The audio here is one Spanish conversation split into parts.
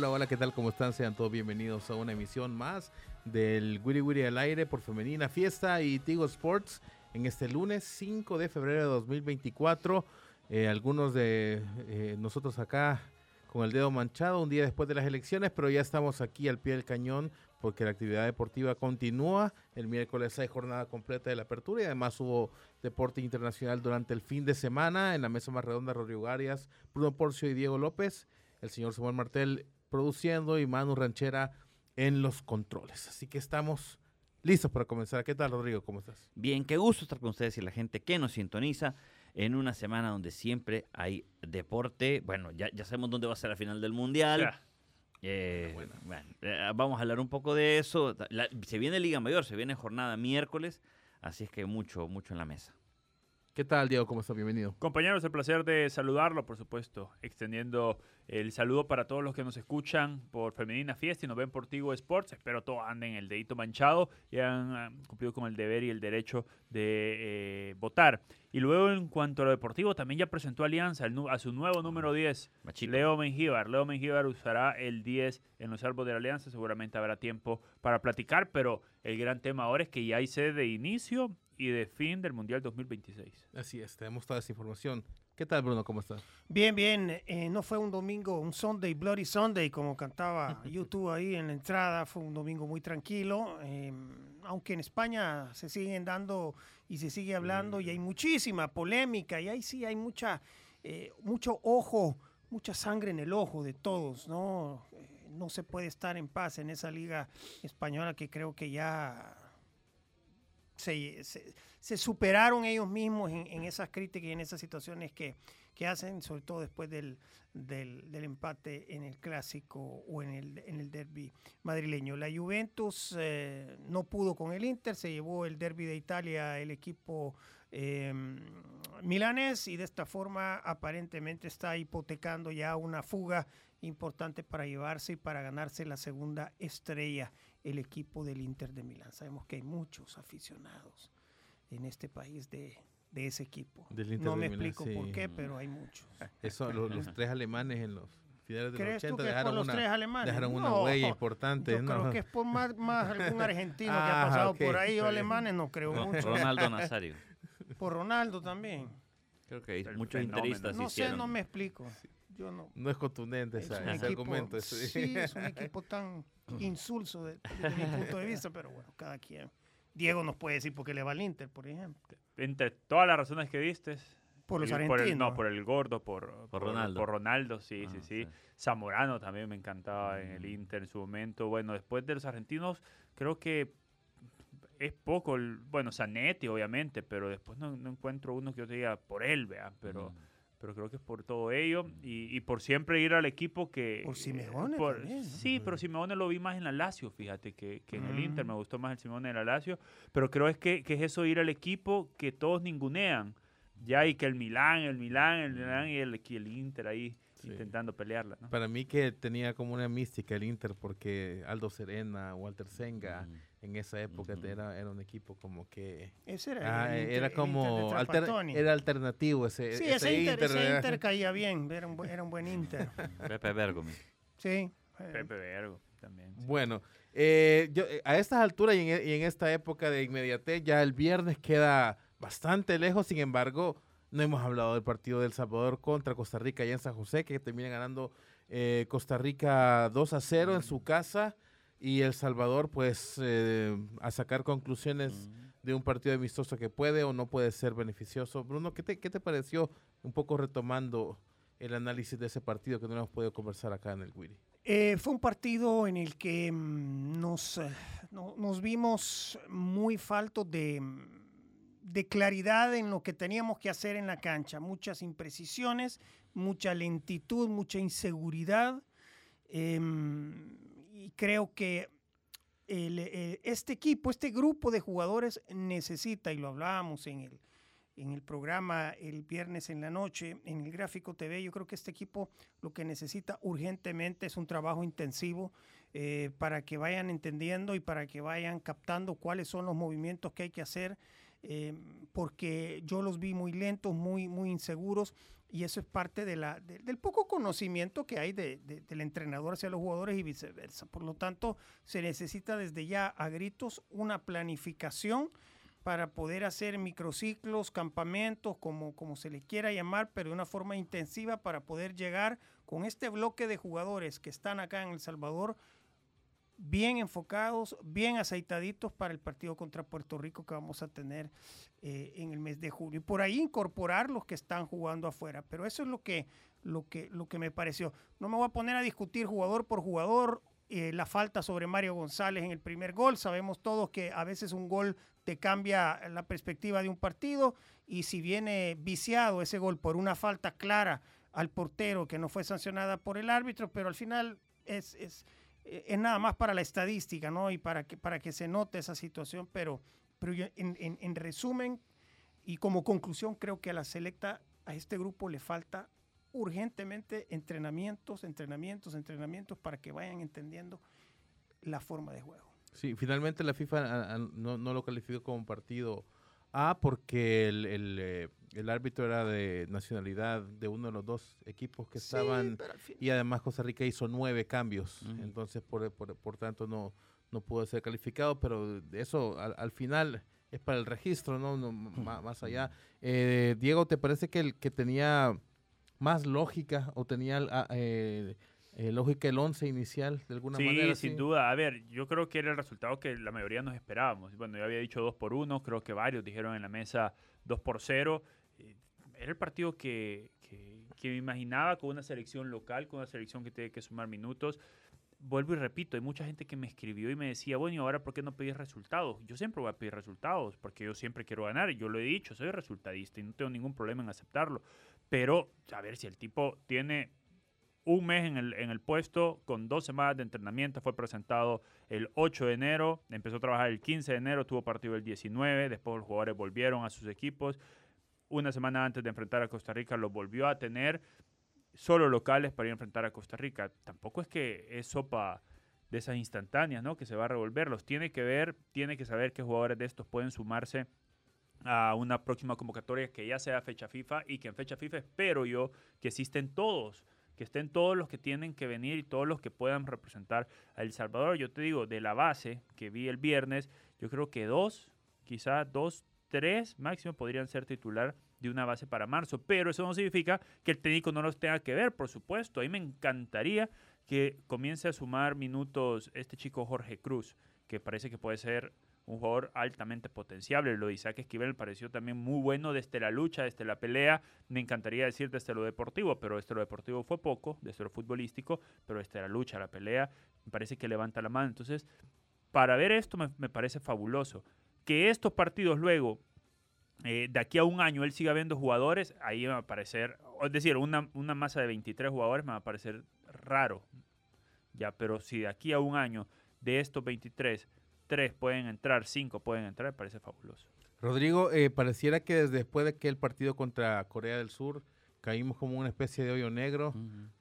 Hola, hola, ¿qué tal? ¿Cómo están? Sean todos bienvenidos a una emisión más del Wiri Wiri al aire por Femenina Fiesta y Tigo Sports en este lunes 5 de febrero de 2024. Eh, algunos de eh, nosotros acá con el dedo manchado un día después de las elecciones, pero ya estamos aquí al pie del cañón porque la actividad deportiva continúa. El miércoles hay jornada completa de la apertura y además hubo deporte internacional durante el fin de semana en la mesa más redonda Rodrigo Arias, Bruno Porcio y Diego López el señor Samuel Martel produciendo y Manu Ranchera en los controles. Así que estamos listos para comenzar. ¿Qué tal, Rodrigo? ¿Cómo estás? Bien, qué gusto estar con ustedes y la gente que nos sintoniza en una semana donde siempre hay deporte. Bueno, ya, ya sabemos dónde va a ser la final del Mundial. Ya. Eh, bueno, eh, vamos a hablar un poco de eso. La- se viene Liga Mayor, se viene jornada miércoles, así es que mucho, mucho en la mesa. ¿Qué tal, Diego? ¿Cómo estás? Bienvenido. Compañeros, el placer de saludarlo, por supuesto, extendiendo el saludo para todos los que nos escuchan por Femenina Fiesta y nos ven por Tigo Sports. Espero todos anden el dedito manchado y han ah, cumplido con el deber y el derecho de eh, votar. Y luego, en cuanto a lo deportivo, también ya presentó Alianza el a su nuevo número 10, Machito. Leo Mengíbar. Leo Mengíbar usará el 10 en los salvos de la Alianza. Seguramente habrá tiempo para platicar, pero el gran tema ahora es que ya hay sede de inicio y de fin del Mundial 2026. Así es, tenemos toda esa información. ¿Qué tal, Bruno? ¿Cómo estás? Bien, bien. eh, no fue un domingo, un Sunday, Bloody Sunday, como cantaba YouTube ahí en la entrada. Fue un domingo muy tranquilo. eh, aunque en España se siguen dando y se sigue hablando y hay muchísima polémica y ahí sí hay mucha, eh, mucho ojo, mucha sangre en el ojo de todos, ¿no? Eh, no se puede estar en paz en esa liga española que creo que ya se, se- superaron ellos mismos en, en esas críticas y en esas situaciones que, que hacen, sobre todo después del, del, del empate en el clásico o en el, en el derby madrileño. La Juventus eh, no pudo con el Inter, se llevó el derby de Italia el equipo eh, milanés y de esta forma aparentemente está hipotecando ya una fuga importante para llevarse y para ganarse la segunda estrella el equipo del Inter de Milán. Sabemos que hay muchos aficionados en este país de, de ese equipo. Del Inter no de me Milán, explico sí. por qué, pero hay muchos. Eso, lo- los, tres alemanes en los finales de los ¿Crees tú 80 que es por dejaron los una, tres alemanes? dejaron una No, huella importante. Yo ¿no? creo que es por más, más algún argentino que ha Ah, pasado ok, por ahí o alemanes, no creo Ro- mucho. Ronaldo Nazario. Por Ronaldo también. Creo que El muchos fenómeno. interistas No sé, hicieron. no me explico. Yo no. No es contundente Es ese equipo, argumento. ese- sí, es un equipo tan insulso de- desde mi punto de vista, pero bueno, cada quien. Diego nos puede decir por qué le va al Inter, por ejemplo. entre todas las razones que diste. Por los argentinos. el- no, por el gordo, por, por, Ronaldo. Por Ronaldo, sí, Ah, sí, sí. sí. Zamorano también me encantaba en el Mm. Inter en su momento. Bueno, después de los argentinos, creo que es poco. el- bueno, Zanetti, obviamente, pero después no, no encuentro uno que yo te diga por él, vea. Pero, Mm. Pero creo que es por todo ello y, y por siempre ir al equipo que... Por eh, Simeone por- también, ¿no? Sí, pero Simeone lo vi más en la Lazio, fíjate, que, que en el Inter. Mm. Me gustó más el Simeone de la Lazio. Pero creo es que, que es eso ir al equipo que todos ningunean. Ya, y que el Milán, el Milán, el Milán y el, y el Inter ahí Sí. intentando pelearla, ¿no? Para mí que tenía como una mística el Inter porque Aldo Serena, Walter Senga, Mm. En esa época era, era un equipo como que... Ese era, ah, el Inter- era el como... Inter alter- era alternativo ese, Sí, ese ese Inter, ese ¿verdad? Inter caía bien, era un, bu- era un buen Inter. Pepe Bergomi. Sí. eh, Pepe Vergo también. sí. Bueno, eh, yo, eh, a estas alturas y en, e- y en esta época de inmediatez, ya el viernes queda bastante lejos, sin embargo, no hemos hablado del partido del Salvador contra Costa Rica allá en San José, que termina ganando eh, Costa Rica 2 a 0 en su casa y El Salvador pues eh, a sacar conclusiones de un partido amistoso que puede o no puede ser beneficioso. Bruno, ¿qué te, qué te pareció un poco retomando el análisis de ese partido que no hemos podido conversar acá en el Wiri? Eh, fue un partido en el que mm, nos, eh, no- nos vimos muy faltos de, mm, de claridad en lo que teníamos que hacer en la cancha. Muchas imprecisiones, mucha lentitud, mucha inseguridad. Em, y creo que eh, este equipo, este grupo de jugadores necesita, y lo hablábamos en el, en el programa el viernes en la noche, en el Gráfico TV, yo creo que este equipo lo que necesita urgentemente es un trabajo intensivo eh, para que vayan entendiendo y para que vayan captando cuáles son los movimientos que hay que hacer, eh, porque yo los vi muy lentos, muy, muy inseguros, y eso es parte de la, de- del poco conocimiento que hay de- de- del entrenador hacia los jugadores y viceversa. Por lo tanto, se necesita desde ya a gritos una planificación para poder hacer microciclos, campamentos, como, como se le quiera llamar, pero de una forma intensiva para poder llegar con este bloque de jugadores que están acá en El Salvador bien enfocados, bien aceitaditos para el partido contra Puerto Rico que vamos a tener eh, en el mes de julio. Y por ahí incorporar los que están jugando afuera. Pero eso es lo que, lo que, lo que me pareció. No me voy a poner a discutir jugador por jugador. eh, la falta sobre Mario González en el primer gol. Sabemos todos que a veces un gol te cambia la perspectiva de un partido y si viene viciado ese gol por una falta clara al portero que no fue sancionada por el árbitro, pero al final es, es, es nada más para la estadística, ¿no? Y para que, para que se note esa situación, pero, pero en, en- en resumen y como conclusión creo que a la selecta, a este grupo le falta urgentemente entrenamientos, entrenamientos, entrenamientos para que vayan entendiendo la forma de juego. Sí, finalmente la FIFA a- a- no, no lo calificó como partido A porque el, el, eh, el árbitro era de nacionalidad de uno de los dos equipos que Sí, estaban y además Costa Rica hizo nueve cambios, entonces por, por, por tanto no, no pudo ser calificado, pero eso al, al final es para el registro, no, no más allá. Eh, Diego, ¿te parece que el que tenía más lógica o tenía ah, eh, eh, lógica el once inicial de alguna Sí, manera? sin duda. A ver, yo creo que era el resultado que la mayoría nos esperábamos. Bueno, yo había dicho 2 por 1, creo que varios dijeron en la mesa 2 por 0. Era el partido que, que- me imaginaba con una selección local, con una selección que tiene que sumar minutos. Vuelvo y repito, hay mucha gente que me escribió y me decía, bueno, ¿y ahora por qué no pedís resultados? Yo siempre voy a pedir resultados, porque yo siempre quiero ganar, yo lo he dicho, soy resultadista y no tengo ningún problema en aceptarlo. Pero, a ver, si el tipo tiene un mes en el, en el puesto con dos semanas de entrenamiento. Fue presentado el 8 de enero, empezó a trabajar el 15 de enero, tuvo partido el 19, después los jugadores volvieron a sus equipos. Una semana antes de enfrentar a Costa Rica los volvió a tener solo locales para ir a enfrentar a Costa Rica. Tampoco es que es sopa de esas instantáneas, ¿no? Que se va a revolver. Los tiene que ver, tiene que saber qué jugadores de estos pueden sumarse a una próxima convocatoria que ya sea fecha FIFA y que en fecha FIFA espero yo que existen todos, que estén todos los que tienen que venir y todos los que puedan representar a El Salvador. Yo te digo, de la base que vi el viernes, yo creo que dos, quizás dos, tres máximo podrían ser titular de una base para marzo, pero eso no significa que el técnico no los tenga que ver, por supuesto. A mí me encantaría que comience a sumar minutos este chico Jorge Cruz, que parece que puede ser un jugador altamente potenciable. Lo de Isaac Esquivel me pareció también muy bueno desde la lucha, desde la pelea. Me encantaría decir desde lo deportivo, pero desde lo deportivo fue poco, desde lo futbolístico, pero desde la lucha, la pelea, me parece que levanta la mano. Entonces, para ver esto me, me parece fabuloso. Que estos partidos luego, eh, de aquí a un año, él siga viendo jugadores, ahí va a parecer, es decir, una, una masa de 23 jugadores me va a parecer raro. Ya, pero si de aquí a un año de estos 23 tres pueden entrar, cinco pueden entrar, me parece fabuloso. Rodrigo, eh, pareciera que desde después de que el partido contra Corea del Sur caímos como una especie de hoyo negro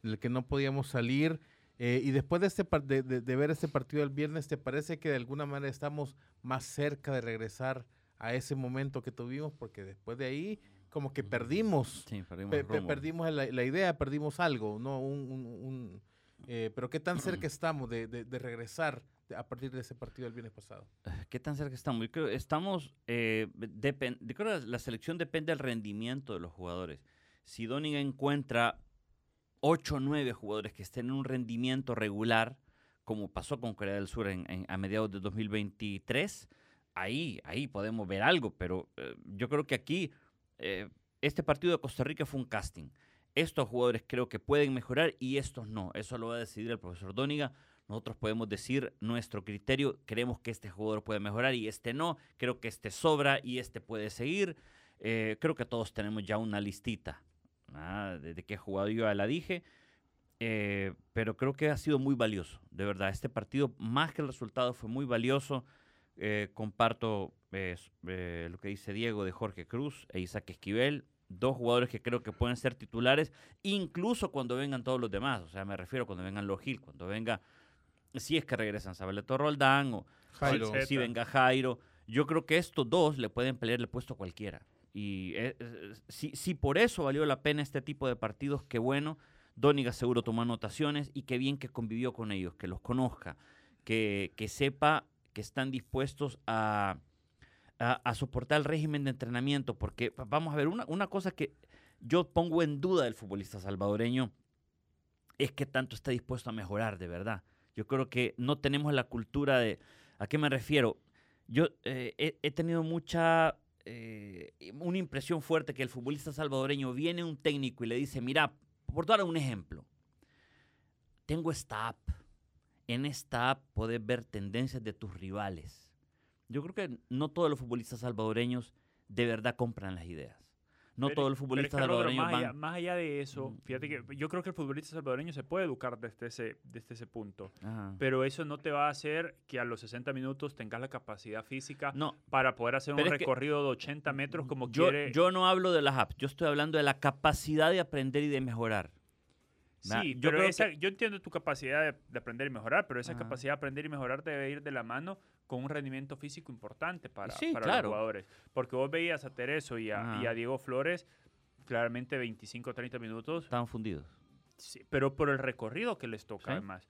del que no podíamos salir. Eh, y después de, este, de, de- de ver este partido el viernes, ¿te parece que de alguna manera estamos más cerca de regresar a ese momento que tuvimos? Porque después de ahí, como que perdimos, Sí, perdimos pe- el pe- perdimos la, la idea, perdimos algo, ¿no? Un, un- un, eh, pero ¿qué tan cerca estamos de, de- regresar a partir de ese partido del viernes pasado? ¿Qué tan cerca estamos? Yo creo que estamos, eh, depen- yo creo que la selección depende del rendimiento de los jugadores. Si Doniga encuentra 8 o 9 jugadores que estén en un rendimiento regular, como pasó con Corea del Sur en- a mediados de 2023, ahí, ahí podemos ver algo, pero eh, yo creo que aquí eh, este partido de Costa Rica fue un casting. Estos jugadores creo que pueden mejorar y estos no. Eso lo va a decidir el profesor Dóniga. Nosotros podemos decir nuestro criterio, creemos que este jugador puede mejorar y este no, creo que este sobra y este puede seguir. Eh, creo que todos tenemos ya una listita ah, de, de qué jugador yo la dije, eh, pero creo que ha sido muy valioso, de verdad. Este partido, más que el resultado, fue muy valioso. Eh, comparto eh, lo que dice Diego de Jorge Cruz e Isaac Esquivel, dos jugadores que creo que pueden ser titulares, incluso cuando vengan todos los demás. O sea, me refiero cuando vengan los Gil, cuando venga, si es que regresan Sabaleto Roldán o Jairo. si, si venga Jairo. Yo creo que estos dos le pueden pelear el puesto a cualquiera. Y eh, eh, si, si por eso valió la pena este tipo de partidos, qué bueno. Dóniga seguro tomó anotaciones y qué bien que convivió con ellos, que los conozca, que, que sepa que están dispuestos a, a, soportar el régimen de entrenamiento. Porque va- vamos a ver, una, una cosa que yo pongo en duda del futbolista salvadoreño es que tanto está dispuesto a mejorar, de verdad. Yo creo que no tenemos la cultura de... ¿A qué me refiero? Yo eh, he tenido mucha... eh, una impresión fuerte que el futbolista salvadoreño viene un técnico y le dice, mira, por dar un ejemplo, tengo esta app. En esta app podés ver tendencias de tus rivales. Yo creo que no todos los futbolistas salvadoreños de verdad compran las ideas. No Pero- todos los futbolistas salvadoreños más, van... allá, más allá de eso, fíjate que yo creo que el futbolista salvadoreño se puede educar desde ese, desde ese punto. Ajá. Pero eso no te va a hacer que a los 60 minutos tengas la capacidad física No, para poder hacer un recorrido de 80 metros como yo, quiere. yo no hablo de las apps, yo estoy hablando de la capacidad de aprender y de mejorar. Sí, Yo pero esa- que- yo entiendo tu capacidad de, de aprender y mejorar, pero esa Ajá. capacidad de aprender y mejorar debe ir de la mano con un rendimiento físico importante para, Sí, para claro. los jugadores. Porque vos veías a Tereso y a, y Ajá. a Diego Flores, claramente 25 o 30 minutos, Estaban fundidos. sí, pero por el recorrido que les toca Sí. además.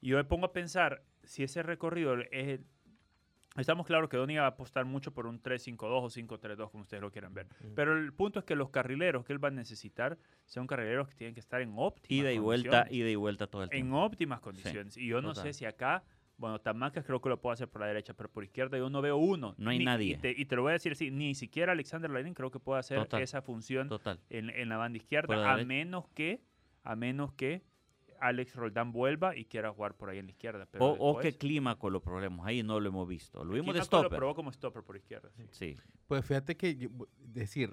Y yo me pongo a pensar, si ese recorrido es... Estamos claros que Doni va a apostar mucho por un 3-5-2 o 5-3-2, como ustedes lo quieran ver. Pero el punto es que los carrileros que él va a necesitar son carrileros que tienen que estar en óptimas Ida y vuelta, ida y vuelta todo el En tiempo. óptimas condiciones. y yo no sé si acá, bueno, Tamacas creo que lo puedo hacer por la derecha, pero por izquierda yo no veo uno. No hay Ni- nadie. Y te, y te lo voy a decir así, ni siquiera Alexander Larin creo que pueda hacer Total. esa función Total. en, en la banda izquierda, a derecha. menos que, a menos que Alex Roldán vuelva y quiera jugar por ahí en la izquierda. Pero O, o que después, Clímaco lo ahí no lo hemos visto. Lo vimos de Químaco lo stopper. probó como stopper por izquierda. sí. Sí. Pues fíjate que, decir,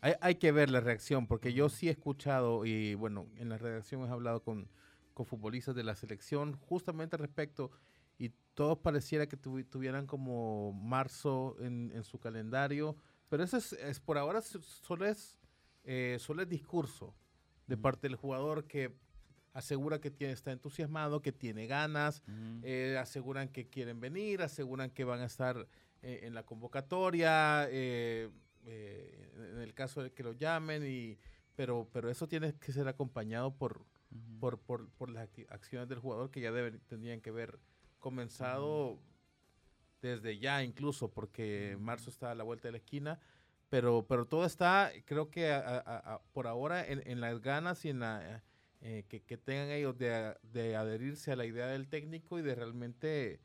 hay, hay que ver la reacción, porque yo sí he escuchado, y bueno, en la redacción he hablado con, con futbolistas de la selección justamente al respecto, y todos pareciera que tuvi- tuvieran como marzo en, en su calendario, pero eso es, es por ahora solo es, eh, solo es discurso de parte del jugador que asegura que tiene, está entusiasmado, que tiene ganas, eh, aseguran que quieren venir, aseguran que van a estar eh, en la convocatoria, eh, en el caso de que lo llamen, y, pero, pero eso tiene que ser acompañado por, por, por, por las acciones del jugador que ya deben, tendrían que haber comenzado desde ya incluso, porque marzo está a la vuelta de la esquina, pero, pero todo está, creo que a- a- a- por ahora, en, en las ganas y en la... eh, que, que tengan ellos de, de adherirse a la idea del técnico y de realmente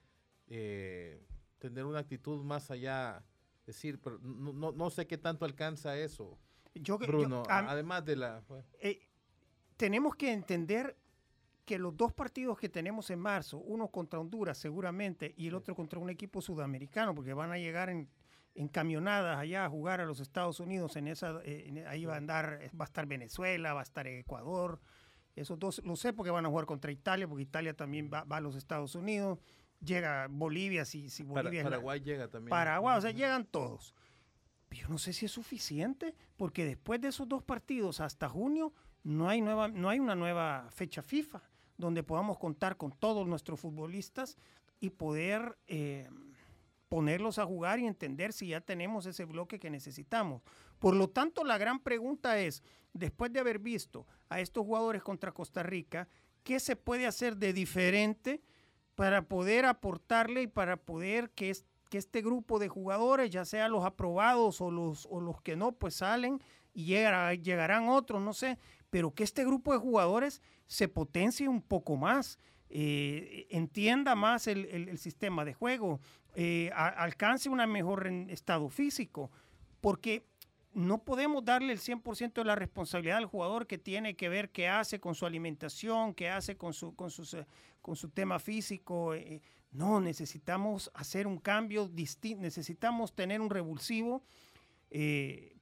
eh, tener una actitud más allá, decir, pero no, no, no sé qué tanto alcanza eso, Yo, que- yo- Bruno, a- además de la... bueno, eh, tenemos que entender que los dos partidos que tenemos en marzo, uno contra Honduras seguramente y el otro contra un equipo sudamericano, porque van a llegar en, en camionadas allá a jugar a los Estados Unidos, en esa, eh, en- ahí va a andar, va a estar Venezuela, va a estar Ecuador, esos dos, lo sé porque van a jugar contra Italia, porque Italia también va, va a los Estados Unidos, llega Bolivia, si, si Para- Bolivia la- Paraguay llega también. Paraguay, o sea, llegan todos. Yo no sé si es suficiente, porque después de esos dos partidos hasta junio no hay, nueva, no hay una nueva fecha FIFA donde podamos contar con todos nuestros futbolistas y poder eh, ponerlos a jugar y entender si ya tenemos ese bloque que necesitamos. Por lo tanto, la gran pregunta es, después de haber visto a estos jugadores contra Costa Rica, ¿qué se puede hacer de diferente para poder aportarle y para poder que, es- que este grupo de jugadores, ya sea los aprobados o los, o los que no, pues salen y llegará- llegarán otros, no sé, pero que este grupo de jugadores se potencie un poco más, eh, entienda más el sistema de juego, eh, alcance un mejor estado físico, porque no podemos darle el 100% de la responsabilidad al jugador que tiene que ver qué hace con su alimentación, qué hace con su, con sus, eh, con su tema físico. eh, no, necesitamos hacer un cambio distinto, necesitamos tener un revulsivo.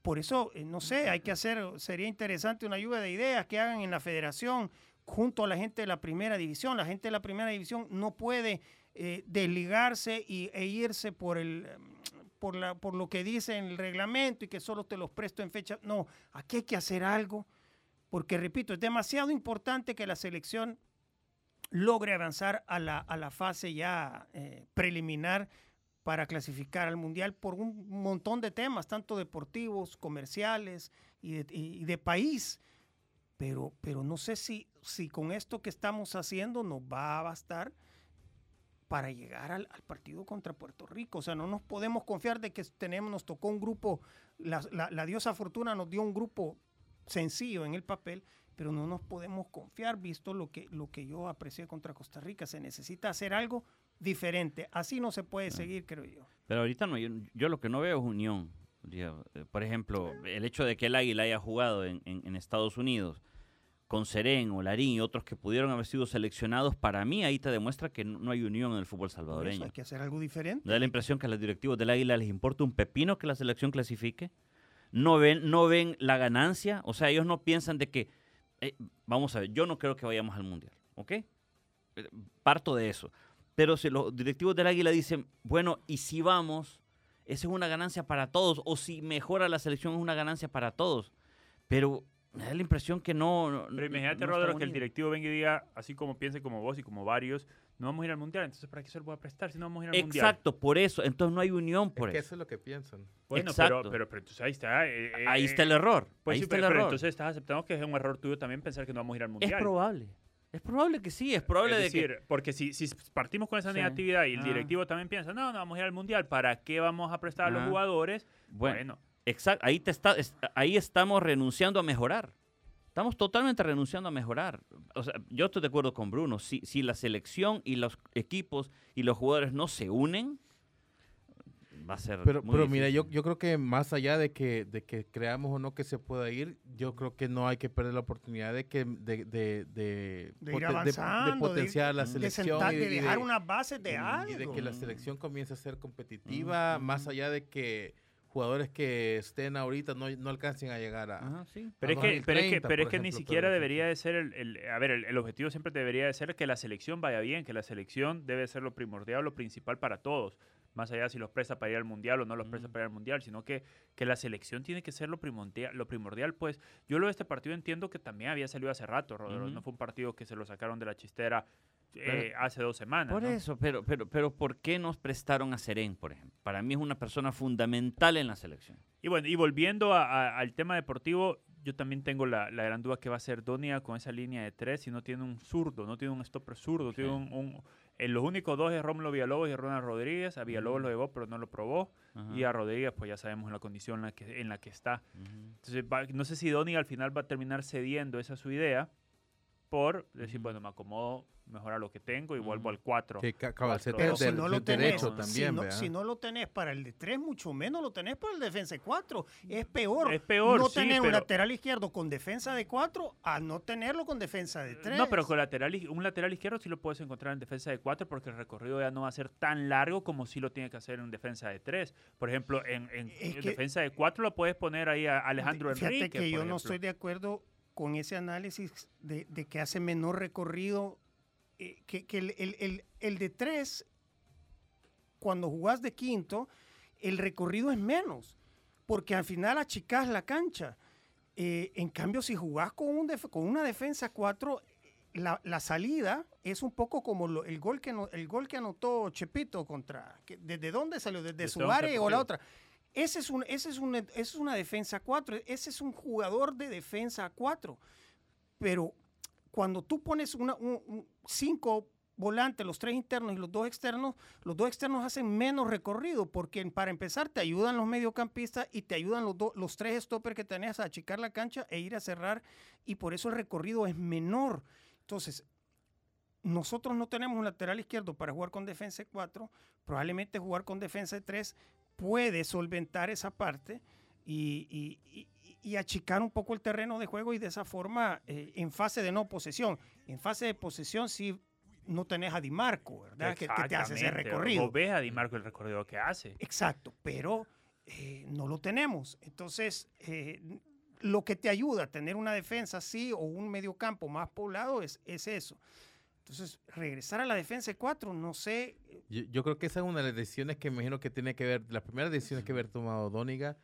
por eso, no sé, hay que hacer, sería interesante una lluvia de ideas que hagan en la federación junto a la gente de la primera división. La gente de la primera división no puede eh, desligarse y, e irse por el, por, la, por lo que dice en el reglamento y que solo te los presto en fecha. No, aquí hay que hacer algo, porque repito, es demasiado importante que la selección logre avanzar a la, a la fase ya eh, preliminar para clasificar al Mundial por un montón de temas, tanto deportivos, comerciales y de, y- de país. Pero, pero no sé si, si con esto que estamos haciendo nos va a bastar para llegar al, al partido contra Puerto Rico. O sea, no nos podemos confiar de que tenemos, nos tocó un grupo, la, la- la diosa Fortuna nos dio un grupo sencillo en el papel, pero no nos podemos confiar, visto lo que, lo que yo aprecié contra Costa Rica. Se necesita hacer algo diferente. Así no se puede seguir, creo yo. Pero ahorita no, yo, yo lo que no veo es unión. Eh, Por ejemplo, el hecho de que el Águila haya jugado en, en- en Estados Unidos con Serén, Olarín y otros que pudieron haber sido seleccionados, para mí ahí te demuestra que no hay unión en el fútbol eso salvadoreño. hay que hacer algo diferente. Da la impresión que a los directivos del Águila les importa un pepino que la selección clasifique. No ven, no ven la ganancia. O sea, ellos no piensan de que, eh, vamos a ver, yo no creo que vayamos al Mundial, ¿ok? Eh, Parto de eso. Pero si los directivos del Águila dicen, bueno, y si vamos, esa es una ganancia para todos. O si mejora la selección es una ganancia para todos. Pero me da la impresión que no... no- Pero imagínate, no Rodro, que el directivo venga y diga, así como piense como vos y como varios, no vamos a ir al mundial, entonces ¿para qué se lo voy a prestar si no vamos a ir al mundial? Exacto, por eso. Entonces no hay unión por Es que eso. eso es lo que piensan. Bueno, Exacto. pero, pero, pero entonces ahí está. eh, eh, Ahí está el error. Pues ahí sí, está pero, el pero error. entonces estás aceptando que es un error tuyo también pensar que no vamos a ir al Es mundial. probable. Es probable que sí, es probable es de decir, que... porque si, si partimos con esa Sí. negatividad y el Ah. directivo también piensa, no, no vamos a ir al mundial, ¿para qué vamos a prestar a los Ah. jugadores? Bueno, Bueno, exacto, ahí, te está, es- ahí estamos renunciando a mejorar. Estamos totalmente renunciando a mejorar. O sea, yo estoy de acuerdo con Bruno. Si, si la selección y los equipos y los jugadores no se unen, va a ser Pero, muy pero mira, yo, yo creo que más allá de que, de que creamos o no que se pueda ir, yo creo que no hay que perder la oportunidad de que de, de, de, De ir poten- de- de avanzando, de ir- potenciar la selección sentar- y de y dejar unas bases de y- algo. y de que la selección comience a ser competitiva, más allá de que jugadores que estén ahorita no, no alcancen a llegar a... Ajá, sí. Pero es, que, pero es que, 2030, pero es que ni siquiera debería de ser el, el- a ver, el, el objetivo siempre debería de ser que la selección vaya bien, que la selección debe ser lo primordial, lo principal para todos, más allá si los presta para ir al mundial o no los presta para ir al mundial, sino que, que la selección tiene que ser lo primordial, lo primordial, pues yo lo de este partido entiendo que también había salido hace rato, Rodrigo, Ujú. no fue un partido que se lo sacaron de la chistera eh, hace dos semanas. Por ¿no? eso, pero, pero, pero ¿por qué nos prestaron a Serén, por ejemplo? Para mí es una persona fundamental en la selección. Y bueno, y volviendo a- a- al tema deportivo, yo también tengo la, la gran duda que va a ser Donia con esa línea de tres si no tiene un zurdo, no tiene un stopper zurdo, tiene un, un- en los únicos dos es Rómulo Villalobos y Ronald Rodríguez. A Villalobos lo llevó, pero no lo probó. Ajá. Y a Rodríguez, pues ya sabemos la condición en la que, en la que está. Entonces, va- no sé si Donia al final va a terminar cediendo esa su idea por decir, bueno, me acomodo mejor a lo que tengo y vuelvo al 4. Que Pero si no lo tenés, también, si, no, si no lo tenés para el de 3, mucho menos lo tenés para el defensa de 4. Es peor. Es peor, no sí, tener un lateral izquierdo con defensa de 4 a no tenerlo con defensa de 3. No, pero con lateral, un lateral izquierdo sí lo puedes encontrar en defensa de 4 porque el recorrido ya no va a ser tan largo como si lo tiene que hacer en defensa de 3. Por ejemplo, en, en- Es en que- defensa de 4 lo puedes poner ahí a Alejandro Fíjate Enrique. que yo no estoy de acuerdo con ese análisis de, de que hace menor recorrido, eh, que, que el, el- el- el de 3, cuando jugás de quinto, el recorrido es menos, porque al final achicás la cancha. Eh, en cambio, si jugás con, un def- con una defensa 4, la, la salida es un poco como lo- el, gol que ano- el gol que anotó Chepito contra... que- ¿Desde dónde salió? ¿Desde Desde su área o la otra? Ese es, un, ese, es un, es una defensa 4, ese es un jugador de defensa 4. Pero cuando tú pones un- cinco volantes, los tres internos y los dos externos, los dos externos hacen menos recorrido porque para empezar te ayudan los mediocampistas y te ayudan los, dos- los tres stoppers que tenés a achicar la cancha e ir a cerrar y por eso el recorrido es menor. Entonces, nosotros no tenemos un lateral izquierdo para jugar con defensa de 4, probablemente jugar con defensa de 3 puede solventar esa parte y, y- y- y achicar un poco el terreno de juego y de esa forma eh, en fase de no posesión. En fase de posesión sí no tenés a Di Marco, ¿verdad? Que, que te hace ese recorrido. Vos ves a Di Marco el recorrido que hace. Exacto, pero eh, no lo tenemos. Entonces, eh, lo que te ayuda a tener una defensa así o un mediocampo más poblado es, es eso. Entonces, regresar a la defensa de cuatro, no sé. Yo, yo creo que esa es una de las decisiones que me imagino que tiene que ver, las primeras decisiones que haber tomado Dóniga,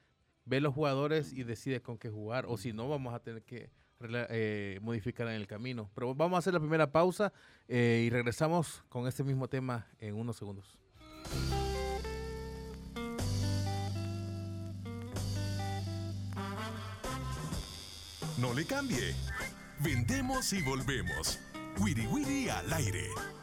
ve los jugadores y decide con qué jugar, o si no, vamos a tener que eh, modificar en el camino. Pero vamos a hacer la primera pausa eh, y regresamos con este mismo tema en unos segundos. No le cambie. Vendemos y volvemos. Wiri Wiri al aire.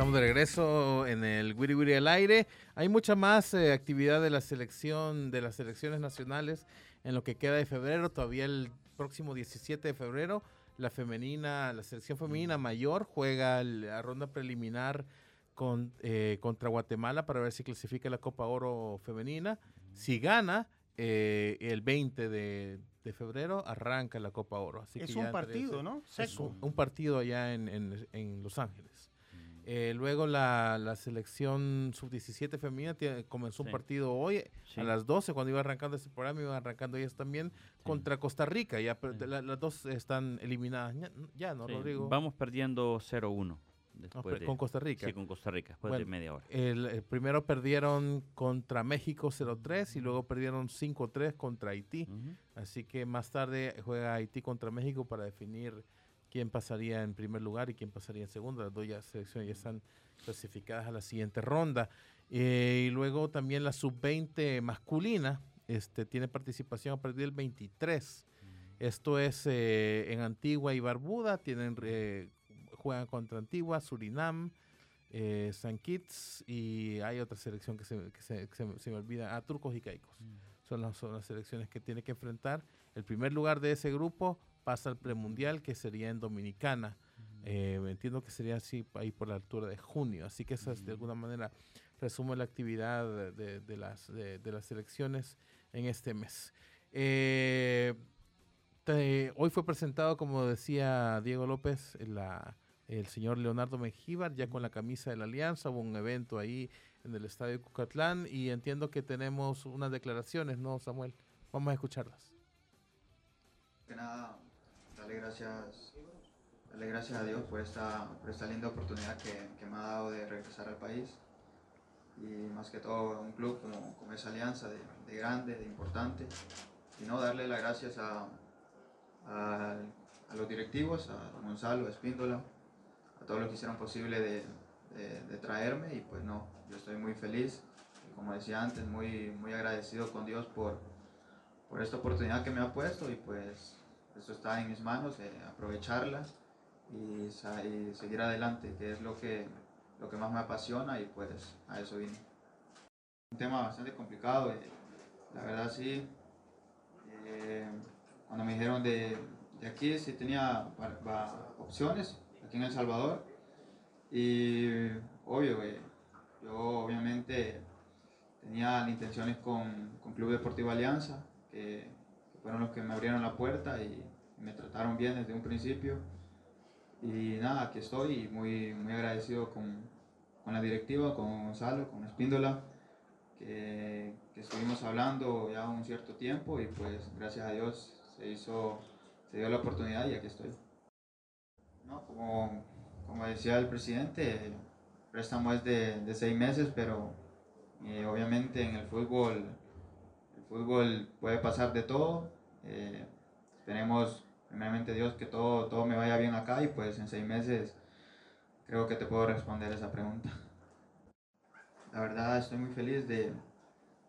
Estamos de regreso en el Wiri Wiri al aire. Hay mucha más eh, actividad de la selección, de las selecciones nacionales en lo que queda de febrero. Todavía el próximo 17 de febrero, la femenina, la selección femenina mayor juega la ronda preliminar con, eh, contra Guatemala para ver si clasifica la Copa Oro femenina. Si gana, eh, el 20 de, de febrero arranca la Copa Oro. Así Es un partido, ¿no? Seco. un, un partido allá en, en- en Los Ángeles. Eh, luego la, la selección sub-17 femenina tiene- comenzó un Sí. partido hoy Sí. a las 12, cuando iba arrancando este programa, iban arrancando ellas también contra Costa Rica. Ya, Sí. la- las dos están eliminadas. Ya, ya, ¿no, Sí, Rodrigo? Vamos perdiendo 0-1 No, después de, con Costa Rica. Sí, con Costa Rica, después Bueno, de media hora. El, el primero perdieron contra México 0-3 y luego perdieron 5-3 contra Haití. Ujú. Así que más tarde juega Haití contra México para definir quién pasaría en primer lugar y quién pasaría en segundo. Las dos ya selecciones ya están clasificadas a la siguiente ronda. Eh, y luego también la sub-20 masculina este, tiene participación a partir del 23. Esto es eh, en Antigua y Barbuda. Tienen, eh, juegan contra Antigua, Surinam, eh, San Kitts y hay otra selección que se, que se- que se me- se me olvida. Ah, Turcos y Caicos son las, son las selecciones que tiene que enfrentar. El primer lugar de ese grupo pasa al premundial, que sería en Dominicana. Eh, entiendo que sería así ahí por la altura de junio. Así que esa es, de alguna manera resume la actividad de, de- de las, de, de las selecciones en este mes. Eh, te- hoy fue presentado, como decía Diego López, la, el señor Leonardo Mengíbar, ya con la camisa de la Alianza. Hubo un evento ahí en el estadio Cucatlán y entiendo que tenemos unas declaraciones, ¿no, Samuel? Vamos a escucharlas. que nada, darle gracias, darle gracias a Dios por esta, por esta linda oportunidad que, que me ha dado de regresar al país. Y más que todo un club como, como esa alianza de, de grande, de importante. Y no darle las gracias a, a, a los directivos, a Gonzalo, a Espíndola, a todos los que hicieron posible de, de- de traerme. Y pues no, yo estoy muy feliz. Y como decía antes, muy, muy agradecido con Dios por, por esta oportunidad que me ha puesto y pues esto está en mis manos, eh, aprovecharla y, seguir adelante, que es lo que, lo que más me apasiona y pues a eso vine. Un tema bastante complicado, eh, la verdad sí. eh, cuando me dijeron de, de aquí sí tenía opciones, aquí en El Salvador, y obvio, eh, yo obviamente tenía intenciones con, con Club Deportivo Alianza, que, que fueron los que me abrieron la puerta y me trataron bien desde un principio. Y nada, aquí estoy muy, muy agradecido con, con la directiva, con Gonzalo, con Espíndola, que, que estuvimos hablando ya un cierto tiempo y pues gracias a Dios se hizo, se dio la oportunidad y aquí estoy. No, como, como decía el presidente, el préstamo es de, de seis meses, pero eh, obviamente en el fútbol, el fútbol puede pasar de todo. Eh, primeramente Dios, que todo, todo me vaya bien acá y pues en seis meses creo que te puedo responder esa pregunta. La verdad estoy muy feliz de,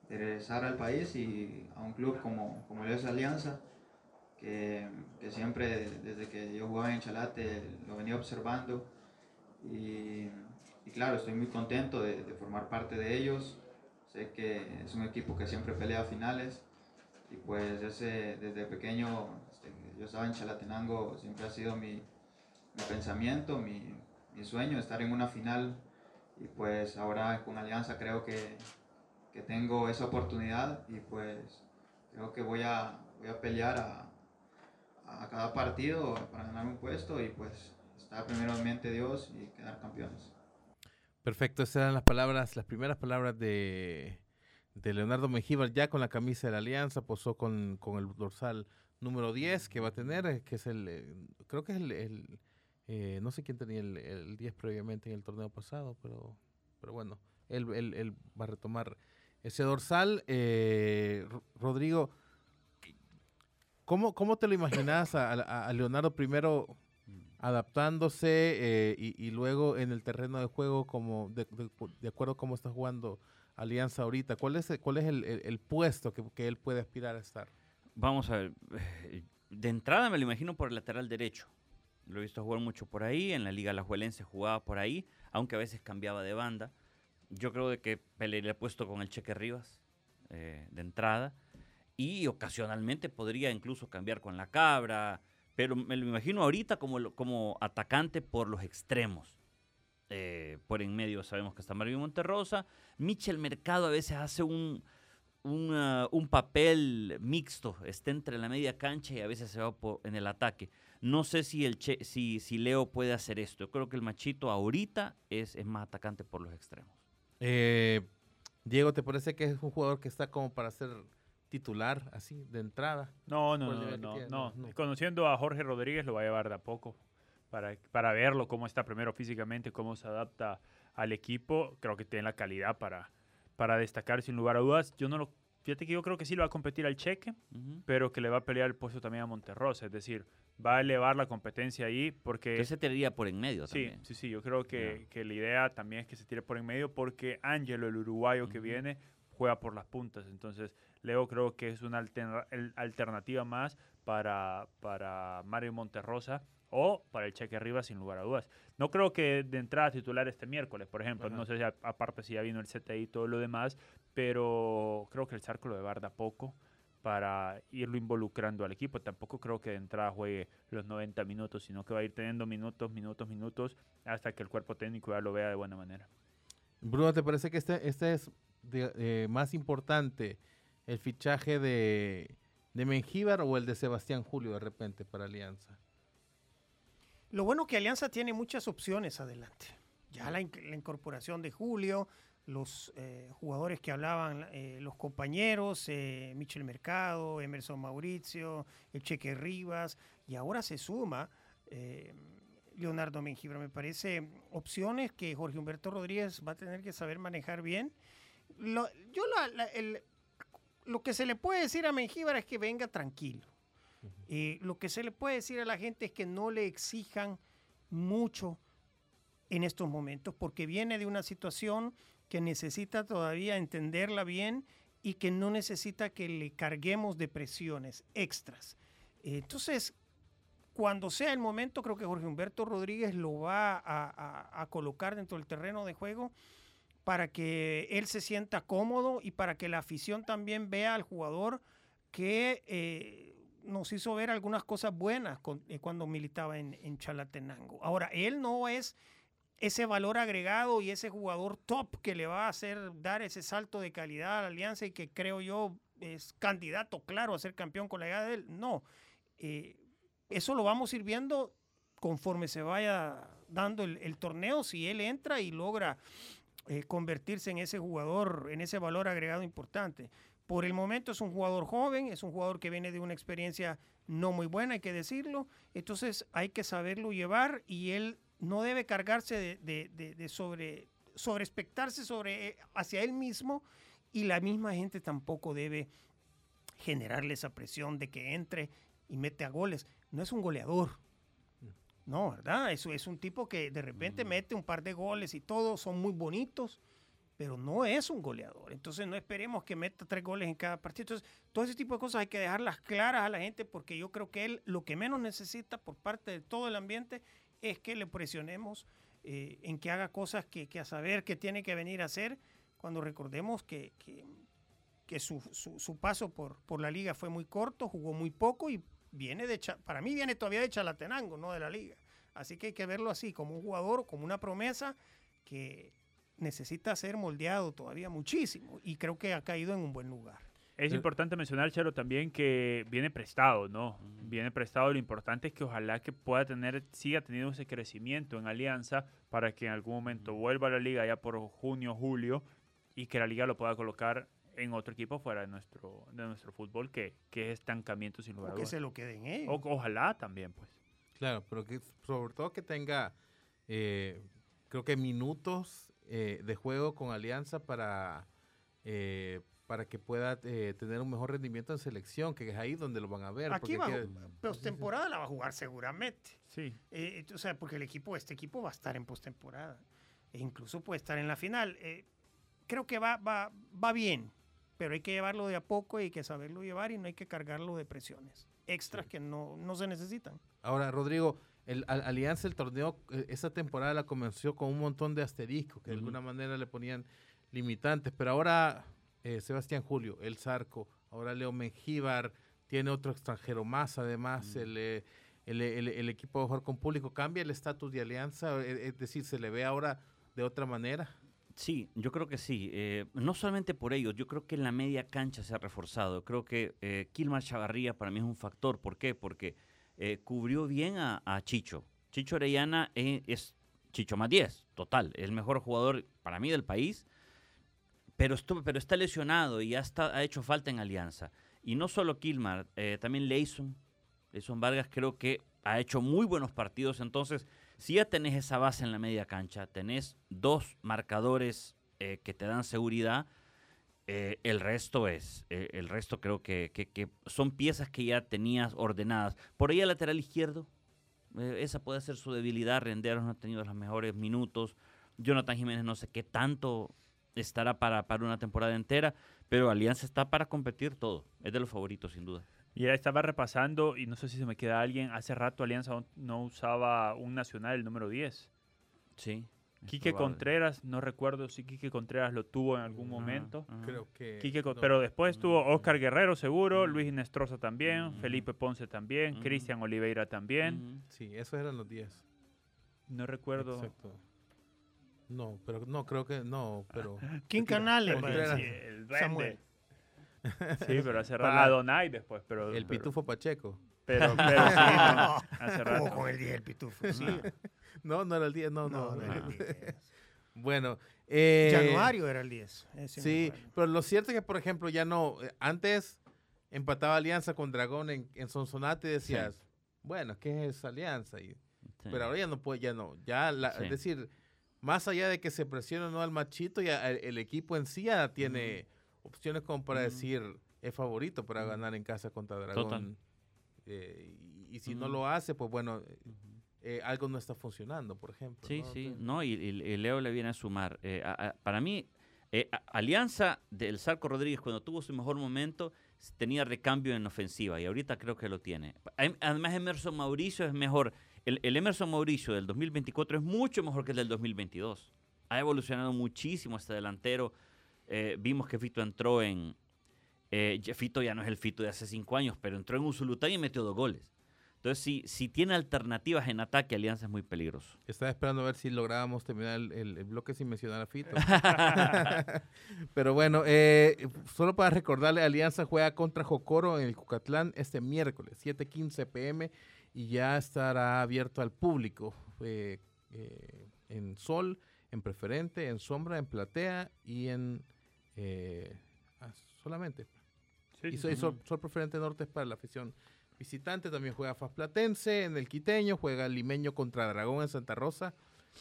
de regresar al país y a un club como, como es Alianza, que, que siempre desde que yo jugaba en Chalate lo venía observando y, claro, estoy muy contento de, de formar parte de ellos. Sé que es un equipo que siempre pelea finales y pues ese, desde pequeño, yo estaba en Chalatenango, siempre ha sido mi, mi pensamiento, mi, mi sueño, estar en una final y pues ahora con Alianza creo que, que tengo esa oportunidad y pues creo que voy a, voy a pelear a, a cada partido para ganar un puesto y pues estar primero en mente Dios y quedar campeones. Perfecto, esas eran las palabras, las primeras palabras de, de Leonardo Mengíbar, ya con la camisa de la Alianza, posó con, con el dorsal número 10 que va a tener, eh, que es el, eh, creo que es el, eh, no sé quién tenía el, el 10 previamente en el torneo pasado, pero, pero bueno, él, él- él va a retomar ese dorsal. Eh, Ro- Rodrigo, ¿cómo, ¿cómo te lo imaginas a, Leonardo primero adaptándose y, luego en el terreno de juego como de, acuerdo a cómo está jugando Alianza ahorita? ¿Cuál es, cuál es el, el- el puesto que, que él puede aspirar a estar? Vamos a ver. De entrada me lo imagino por el lateral derecho. Lo he visto jugar mucho por ahí. En la Liga Alajuelense jugaba por ahí, aunque a veces cambiaba de banda. Yo creo de que Pele le ha puesto con el Cheque Rivas eh, de entrada. Y ocasionalmente podría incluso cambiar con la Cabra. Pero me lo imagino ahorita como, como atacante por los extremos. Eh, por en medio sabemos que está Marvin Monterrosa. Michel Mercado a veces hace un, un, un papel mixto, está entre la media cancha y a veces se va por- en el ataque. No sé si, el che- si, si Leo puede hacer esto. Yo creo que el Machito ahorita es, es más atacante por los extremos. Eh, Diego, ¿te parece que es un jugador que está como para ser titular, así, de entrada? No, no, no, no. no, no. Conociendo a Jorge Rodríguez lo va a llevar de a poco para, para verlo, cómo está primero físicamente, cómo se adapta al equipo. Creo que tiene la calidad para, para destacar sin lugar a dudas. Yo no lo, fíjate que yo creo que sí lo va a competir al cheque, pero que le va a pelear el puesto también a Monterrosa. Es decir, va a elevar la competencia ahí porque... Entonces se tiraría por en medio Sí, también. sí, sí, yo creo que, que la idea también es que se tire por en medio porque Ángelo, el uruguayo que viene, juega por las puntas. Entonces, Leo creo que es una alternativa más para, para Mario Monterrosa o para el Cheque Arriba, sin lugar a dudas. No creo que de entrada titular este miércoles, por ejemplo. Ajá. No sé si a- aparte si ya vino el CTI y todo lo demás, pero creo que el Zarco lo de Barda poco para irlo involucrando al equipo. Tampoco creo que de entrada juegue los 90 minutos, sino que va a ir teniendo minutos, minutos, minutos, hasta que el cuerpo técnico ya lo vea de buena manera. Bruno, ¿te parece que este, este es de- eh, más importante el fichaje de, de Mengíbar o el de Sebastián Julio de repente para Alianza? Lo bueno que Alianza tiene muchas opciones adelante. Ya la, inc- la incorporación de Julio, los eh, jugadores que hablaban, eh, los compañeros, eh, Michel Mercado, Emerson Mauricio, el Cheque Rivas, y ahora se suma Leonardo Mengibra. Me parece opciones que Jorge Humberto Rodríguez va a tener que saber manejar bien. Lo, yo la- la- el- lo que se le puede decir a Mengíbar es que venga tranquilo. Eh, lo que se le puede decir a la gente es que no le exijan mucho en estos momentos, porque viene de una situación que necesita todavía entenderla bien y que no necesita que le carguemos de presiones extras. Entonces, cuando sea el momento, creo que Jorge Humberto Rodríguez lo va a colocar dentro del terreno de juego para que él se sienta cómodo y para que la afición también vea al jugador que eh, nos hizo ver algunas cosas buenas eh, cuando militaba en, en Chalatenango. Ahora, él no es ese valor agregado y ese jugador top que le va a hacer dar ese salto de calidad a la alianza y que creo yo es candidato claro a ser campeón con la llegada de él. No, Eh, eso lo vamos a ir viendo conforme se vaya dando el, el torneo, si él entra y logra eh, convertirse en ese jugador, en ese valor agregado importante. Por el momento es un jugador joven, es un jugador que viene de una experiencia no muy buena, hay que decirlo. Entonces hay que saberlo llevar y él no debe cargarse de, de- de- de sobre, sobre expectarse sobre, eh, hacia él mismo y la misma gente tampoco debe generarle esa presión de que entre y mete a goles. No es un goleador. No, ¿verdad? Eso es un tipo que de repente mete un par de goles y todo, son muy bonitos, pero no es un goleador. Entonces no esperemos que meta tres goles en cada partido. Entonces, todo ese tipo de cosas hay que dejarlas claras a la gente porque yo creo que él lo que menos necesita por parte de todo el ambiente es que le presionemos eh, en que haga cosas que, a saber que tiene que venir a hacer cuando recordemos que, que- su, su- su paso por, por la liga fue muy corto, jugó muy poco y viene de para mí viene todavía de Chalatenango, no de la liga. Así que hay que verlo así, como un jugador, como una promesa que necesita ser moldeado todavía muchísimo y creo que ha caído en un buen lugar. Es Eh, importante mencionar, Charo, también que viene prestado, ¿no? Viene prestado. Lo importante es que ojalá que pueda tener, siga teniendo ese crecimiento en Alianza para que en algún momento vuelva a la liga ya por junio, julio y que la liga lo pueda colocar en otro equipo fuera de nuestro, de nuestro fútbol, que, que es estancamiento sin lugar O a que dudas. se lo queden ellos. O- ojalá también, pues. Claro, pero que sobre todo que tenga, eh, creo que minutos eh, de juego con Alianza para, eh, para que pueda eh, tener un mejor rendimiento en selección, que es ahí donde lo van a ver. Aquí porque va, que- postemporada la va a jugar seguramente. Sí. Eh, o sea, porque el equipo, este equipo va a estar en postemporada. E incluso puede estar en la final. Eh, creo que va, va, va bien, pero hay que llevarlo de a poco y hay que saberlo llevar y no hay que cargarlo de presiones extras que no, no se necesitan. Ahora, Rodrigo, el, Al- Alianza, el torneo, eh, esa temporada la comenzó con un montón de asteriscos, que de alguna manera le ponían limitantes, pero ahora eh, Sebastián Julio, el Zarco, ahora Leo Mengíbar, tiene otro extranjero más, además el, eh, el, el- el equipo a jugar con público, cambia el estatus de Alianza, es decir, se le ve ahora de otra manera. Sí, yo creo que sí. Eh, no solamente por ellos, yo creo que en la media cancha se ha reforzado. Creo que eh, Kilmar Chavarría para mí es un factor. ¿Por qué? Porque eh, cubrió bien a, Chicho. Chicho Orellana eh, es Chicho más 10, total. El mejor jugador para mí del país. Pero, estuvo, pero está lesionado y ya está, ha hecho falta en Alianza. Y no solo Kilmar, eh, también Leison. Leison Vargas creo que ha hecho muy buenos partidos. Entonces, si ya tenés esa base en la media cancha, tenés dos marcadores eh, que te dan seguridad, eh, el resto es, eh, el resto creo que, que- que son piezas que ya tenías ordenadas. Por ahí el lateral izquierdo, eh, esa puede ser su debilidad, Renderos no ha tenido los mejores minutos, Jonathan Jiménez no sé qué tanto estará para, para una temporada entera, pero Alianza está para competir todo, es de los favoritos sin duda. Y estaba repasando, y no sé si se me queda alguien, hace rato Alianza no- no usaba un nacional, el número 10. Sí. Quique probable. Contreras, no recuerdo si Quique Contreras lo tuvo en algún Ajá, momento. ajá. Creo que... Quique no. pero después tuvo Oscar Guerrero seguro. Luis Inestrosa también. Felipe Ponce también. Cristian Oliveira también. Sí, esos eran los 10. No recuerdo. Exacto. No, pero no, creo que no, pero... ¿Quién Canales? A sí, decir? el duende. Samuel. Sí, pero hace Para- rato. Adonai después, pero. El pero- Pitufo Pacheco. Pero, pero sí, no, hace rato. con el 10 el pitufo. Sí. No, no era el 10, no, no. No, no era el 10. Bueno, eh, Januario era el 10. ese me Sí, pero lo cierto es que, por ejemplo, ya no. eh, Antes empataba Alianza con Dragón en, en Sonsonate y decías, bueno, ¿qué es Alianza? Y, Sí. Pero ahora ya no puede, ya no. Ya la- Sí. Es decir, más allá de que se presione o no al machito, ya el, el equipo en sí ya tiene opciones como para decir es favorito para ganar en casa contra Dragón. Total. Eh, y, y si no lo hace, pues bueno. Eh, algo no está funcionando, por ejemplo. Sí, ¿no? sí, no, y, Leo le viene a sumar. Eh, a- a- para mí, eh, a- Alianza del Sarco Rodríguez, cuando tuvo su mejor momento, tenía recambio en ofensiva y ahorita creo que lo tiene. Am- Además, Emerson Mauricio es mejor. El, el Emerson Mauricio del 2024 es mucho mejor que el del 2022. Ha evolucionado muchísimo este delantero. Vimos que Fito entró en. eh, Fito ya no es el Fito de hace cinco años, pero entró en Usulután y metió dos goles. Entonces, si, si tiene alternativas en ataque, Alianza es muy peligroso. Estaba esperando a ver si lográbamos terminar el, el- el bloque sin mencionar a Fito. Pero bueno, eh, solo para recordarle, Alianza juega contra Jocoro en el Cucatlán este miércoles, 7:15 pm, y ya estará abierto al público eh, eh, en sol, en preferente, en sombra, en platea y en... eh, ah, solamente. Sí, Y sí. sol, sol preferente norte es para la afición visitante. También juega FAS Platense en el Quiteño. Juega Limeño contra Dragón en Santa Rosa.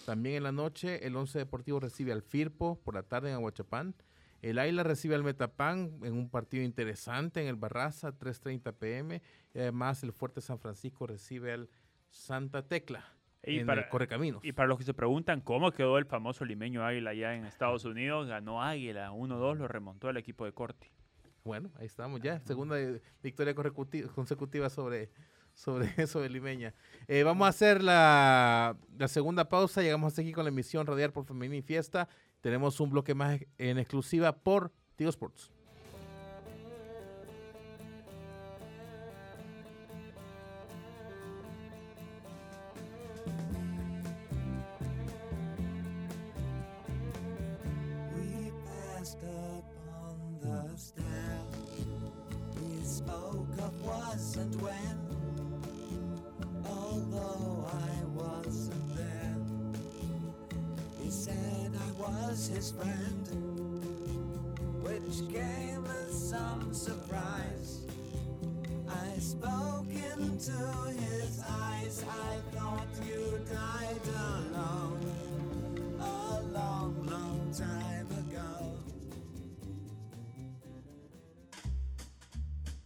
También en la noche el Once Deportivo recibe al Firpo por la tarde en Aguachapán. El Aila recibe al Metapán en un partido interesante en el Barraza, 3.30 pm. Y además el Fuerte San Francisco recibe al Santa Tecla Y en para- el Correcaminos. Y para los que se preguntan cómo quedó el famoso limeño Águila allá en Estados Unidos, ganó Águila 1-2, lo remontó el equipo de Corti. Bueno, ahí estamos ya. Segunda eh, victoria consecutiva sobre, sobre eso de Limeña. Eh, vamos a hacer la, la segunda pausa. Llegamos hasta aquí con la emisión Radial por Femenina y Fiesta. Tenemos un bloque más en exclusiva por Tigo Sports. Spoke of was and when. Although I wasn't there, he said I was his friend, which came as some surprise. I spoke into his eyes. I thought you died alone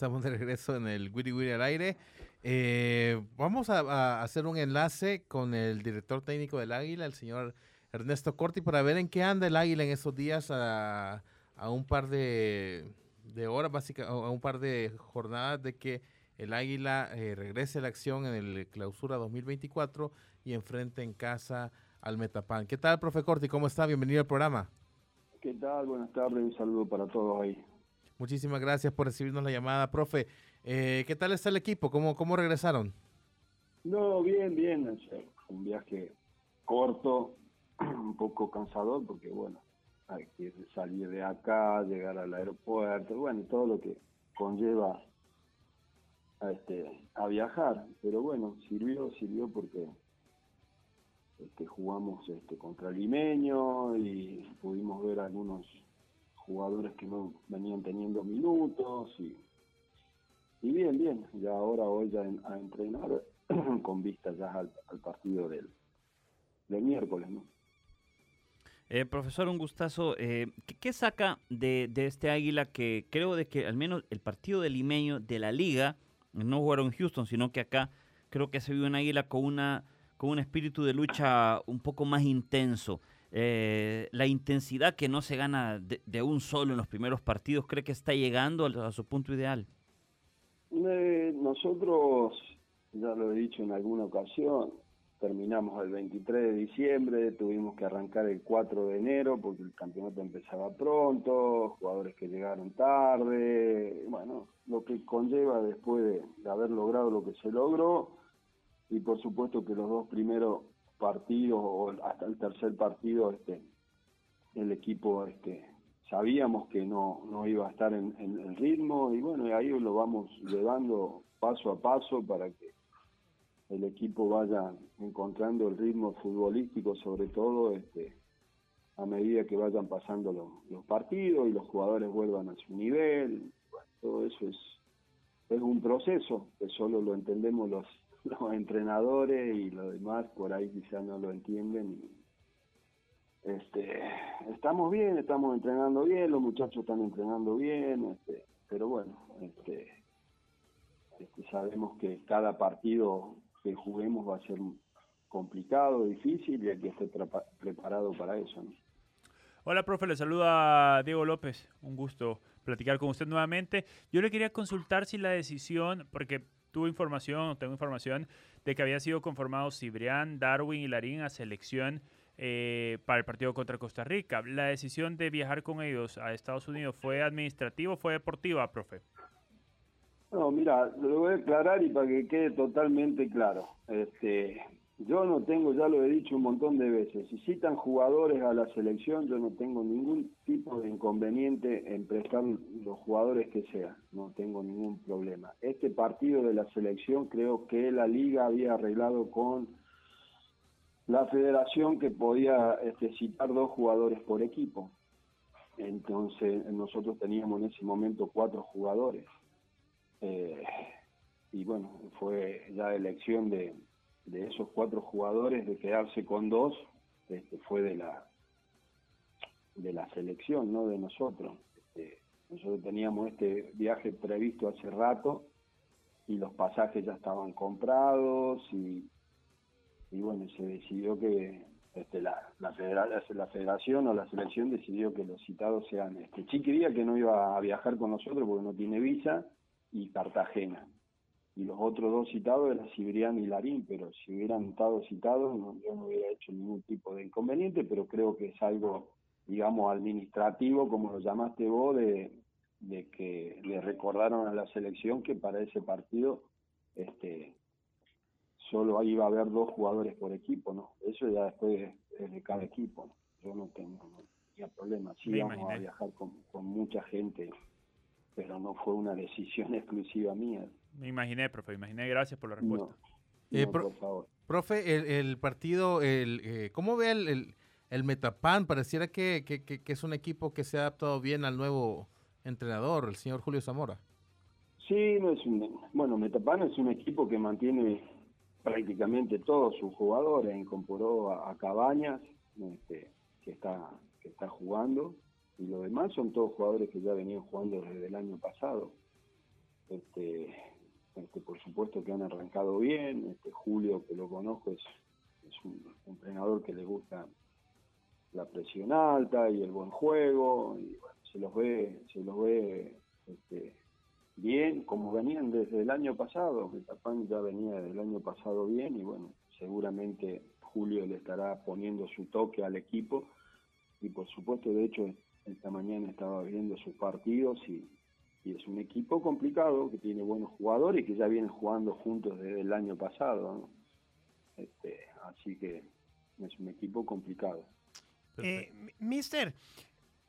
Estamos de regreso en el Wiri Wiri al aire. Eh, vamos a, hacer un enlace con el director técnico del Águila, el señor Ernesto Corti, para ver en qué anda el Águila en esos días a, a un par de, de horas, básicamente, a un par de jornadas de que el Águila eh, regrese a la acción en el clausura 2024 y enfrente en casa al Metapan. ¿Qué tal, profe Corti? ¿Cómo está? Bienvenido al programa. ¿Qué tal? Buenas tardes, un saludo para todos ahí. Muchísimas gracias por recibirnos la llamada, profe. Eh, ¿Qué tal está el equipo? ¿Cómo, cómo regresaron? No, bien, bien. sea, un viaje corto, un poco cansador, porque bueno, hay que salir de acá, llegar al aeropuerto, bueno, todo lo que conlleva a, este, a viajar. Pero bueno, sirvió, sirvió porque este, jugamos este, contra Limeño y pudimos ver algunos jugadores que no venían teniendo minutos y, y bien, bien, ya ahora hoy ya a entrenar con vista ya al, partido del, del miércoles, ¿no? Eh, profesor, un gustazo. Eh, ¿qué, qué saca de, de este Águila que creo de que al menos el partido de limeño de la liga, no jugaron en Houston, sino que acá creo que se vio un Águila con, una, con un espíritu de lucha un poco más intenso. Eh, la intensidad que no se gana de, un solo en los primeros partidos, ¿cree que está llegando a, su punto ideal? Eh, nosotros, ya lo he dicho en alguna ocasión, terminamos el 23 de diciembre, tuvimos que arrancar el 4 de enero porque el campeonato empezaba pronto, jugadores que llegaron tarde, bueno, lo que conlleva después de, de haber logrado lo que se logró y por supuesto que los dos primeros partidos o hasta el tercer partido este el equipo este sabíamos que no, no iba a estar en, el ritmo y bueno, ahí lo vamos llevando paso a paso para que el equipo vaya encontrando el ritmo futbolístico sobre todo este a medida que vayan pasando los, los partidos y los jugadores vuelvan a su nivel. Bueno, todo eso es, es un proceso que solo lo entendemos los, los entrenadores y los demás por ahí quizás no lo entienden y, este, estamos bien, estamos entrenando bien, los muchachos están entrenando bien, este, pero bueno, este, este, sabemos que cada partido que juguemos va a ser complicado, difícil y hay que estar prepa- preparado para eso. Hola, profe, le saluda Diego López. Un gusto platicar con usted nuevamente. Yo le quería consultar si la decisión, porque tuve información, tengo información, de que había sido conformado Cibrián, Darwin y Larín a selección eh, para el partido contra Costa Rica. ¿La decisión de viajar con ellos a Estados Unidos fue administrativa o fue deportiva, profe? No, mira, lo voy a aclarar y para que quede totalmente claro. Este, yo no tengo, ya lo he dicho un montón de veces, si citan jugadores a la selección, yo no tengo ningún tipo de inconveniente en prestar los jugadores que sean, no tengo ningún problema. Este partido de la selección creo que la liga había arreglado con la federación que podía este, citar dos jugadores por equipo. Entonces nosotros teníamos en ese momento cuatro jugadores. Eh, y bueno, fue ya elección de, de esos cuatro jugadores de quedarse con dos, este, fue de la de la selección, no de nosotros. Este, nosotros teníamos este viaje previsto hace rato y los pasajes ya estaban comprados y, y bueno, se decidió que este, la, la, federa- la federación o la selección decidió que los citados sean este, Chiquiría, que no iba a viajar con nosotros porque no tiene visa, y Cartagena. Y los otros dos citados eran Cibrián y Larín, pero si hubieran estado citados no, yo no hubiera hecho ningún tipo de inconveniente, pero creo que es algo, digamos, administrativo, como lo llamaste vos, de, de que le recordaron a la selección que para ese partido este solo iba a haber dos jugadores por equipo, ¿no? Eso ya después es de cada equipo, ¿no? Yo no tengo tenía problema. Sí, Me íbamos a viajar con, con mucha gente, pero no fue una decisión exclusiva mía. Me imaginé, profe, me imaginé. Gracias por la respuesta. No, Eh, no, por favor. Profe, el, el partido, el, eh, ¿cómo ve el, el, el Metapan? Pareciera que, que- que- que es un equipo que se ha adaptado bien al nuevo entrenador, el señor Julio Zamora. Sí, no es un, bueno, Metapan es un equipo que mantiene prácticamente todos sus jugadores, incorporó a, a Cabañas, este, que está que está jugando, y los demás son todos jugadores que ya venían jugando desde el año pasado. Este, este, por supuesto que han arrancado bien, este Julio, que lo conozco, es, es un entrenador que le gusta la presión alta y el buen juego, y bueno, se los ve, se los ve este, bien, como venían desde el año pasado, Metapán ya venía desde el año pasado bien y bueno, seguramente Julio le estará poniendo su toque al equipo y por supuesto, de hecho, esta mañana estaba viendo sus partidos y, y es un equipo complicado que tiene buenos jugadores que ya vienen jugando juntos desde el año pasado. Este, así que es un equipo complicado. Eh, mister,